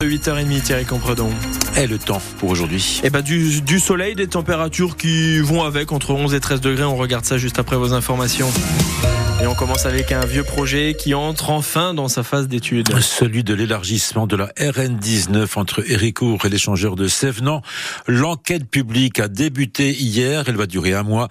8h30, Thierry Compredon. Et le temps pour aujourd'hui Eh ben du, du soleil, des températures qui vont avec entre 11 et 13 degrés. On regarde ça juste après vos informations. Et on commence avec un vieux projet qui entre enfin dans sa phase d'étude. Celui de l'élargissement de la RN19 entre Héricourt et l'échangeur de Sévenant. L'enquête publique a débuté hier. Elle va durer un mois.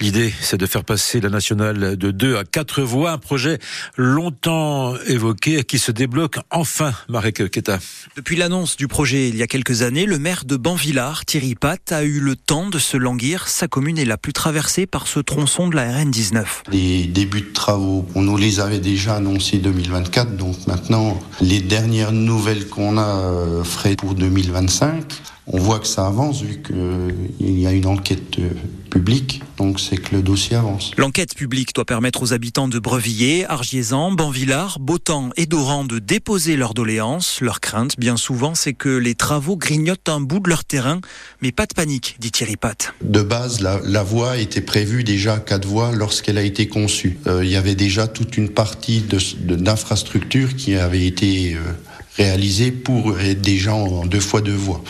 L'idée, c'est de faire passer la nationale de 2 à 4 voies. Un projet longtemps évoqué qui se débloque enfin, Marek Keta. Depuis l'annonce du projet il y a quelques années, le maire de Banvillard, Thierry Pat, a eu le temps de se languir. Sa commune est la plus traversée par ce tronçon de la RN19. Les débuts travaux, on nous les avait déjà annoncés 2024, donc maintenant, les dernières nouvelles qu'on a euh, feraient pour 2025. On voit que ça avance vu qu'il y a une enquête euh, publique, donc c'est que le dossier avance. L'enquête publique doit permettre aux habitants de Brevilliers, Argiésan, Banvillard, Beautemps et Doran de déposer leurs doléances. Leur crainte, bien souvent, c'est que les travaux grignotent un bout de leur terrain. Mais pas de panique, dit Thierry Pat. De base, la, la voie était prévue déjà à quatre voies lorsqu'elle a été conçue. Euh, il y avait déjà toute une partie d'infrastructure de, qui avait été... Euh, réalisé pour des gens en deux fois deux voies.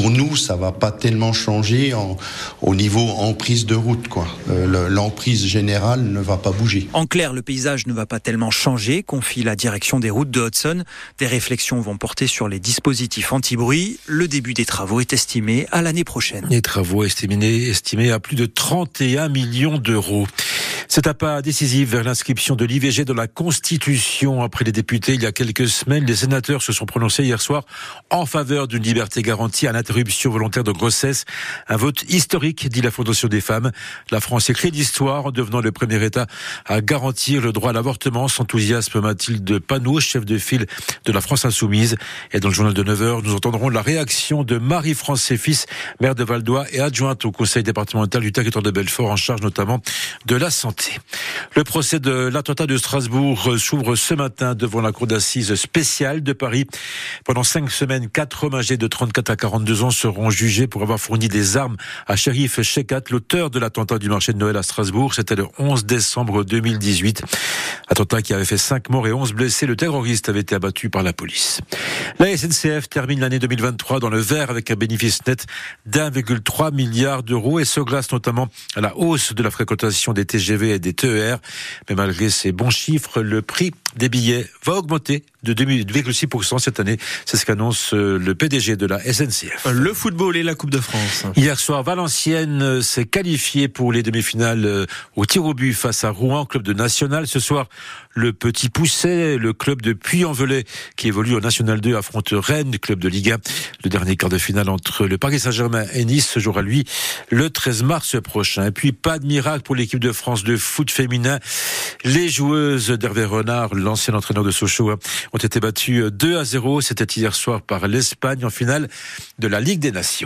Pour nous, ça va pas tellement changer en, au niveau emprise de route. quoi. Euh, L'emprise générale ne va pas bouger. En clair, le paysage ne va pas tellement changer, confie la direction des routes de Hudson. Des réflexions vont porter sur les dispositifs anti-bruit. Le début des travaux est estimé à l'année prochaine. Les travaux estimés, estimés à plus de 31 millions d'euros. C'est un pas décisif vers l'inscription de l'IVG dans la Constitution. Après les députés, il y a quelques semaines, les sénateurs se sont prononcés hier soir en faveur d'une liberté garantie à l'interruption volontaire de grossesse. Un vote historique, dit la Fondation des femmes. La France écrit d'histoire en devenant le premier État à garantir le droit à l'avortement. S'enthousiasme Mathilde Panot, chef de file de la France Insoumise. Et dans le journal de 9h, nous entendrons la réaction de Marie-France fils, maire de Valdois et adjointe au conseil départemental du territoire de Belfort, en charge notamment de la santé. Le procès de l'attentat de Strasbourg s'ouvre ce matin devant la cour d'assises spéciale de Paris. Pendant cinq semaines, quatre hommes âgés de 34 à 42 ans seront jugés pour avoir fourni des armes à Shérif Shekat, l'auteur de l'attentat du marché de Noël à Strasbourg. C'était le 11 décembre 2018. Attentat qui avait fait cinq morts et 11 blessés. Le terroriste avait été abattu par la police. La SNCF termine l'année 2023 dans le vert avec un bénéfice net d'1,3 milliard d'euros et se glace notamment à la hausse de la fréquentation des TGV des TER. Mais malgré ces bons chiffres, le prix des billets va augmenter de 2,6% cette année. C'est ce qu'annonce euh, le PDG de la SNCF. Le football et la Coupe de France. Hier soir, Valenciennes euh, s'est qualifié pour les demi-finales euh, au tir au but face à Rouen, club de National. Ce soir, le Petit Pousset, le club de Puy-en-Velay, qui évolue au National 2, affronte Rennes, club de Ligue 1. Le dernier quart de finale entre le Paris Saint-Germain et Nice se jouera, lui, le 13 mars prochain. Et puis, pas de miracle pour l'équipe de France de foot féminin. Les joueuses d'Hervé Renard, l'ancien entraîneur de Sochaux, ont été battus 2 à 0. C'était hier soir par l'Espagne en finale de la Ligue des Nations.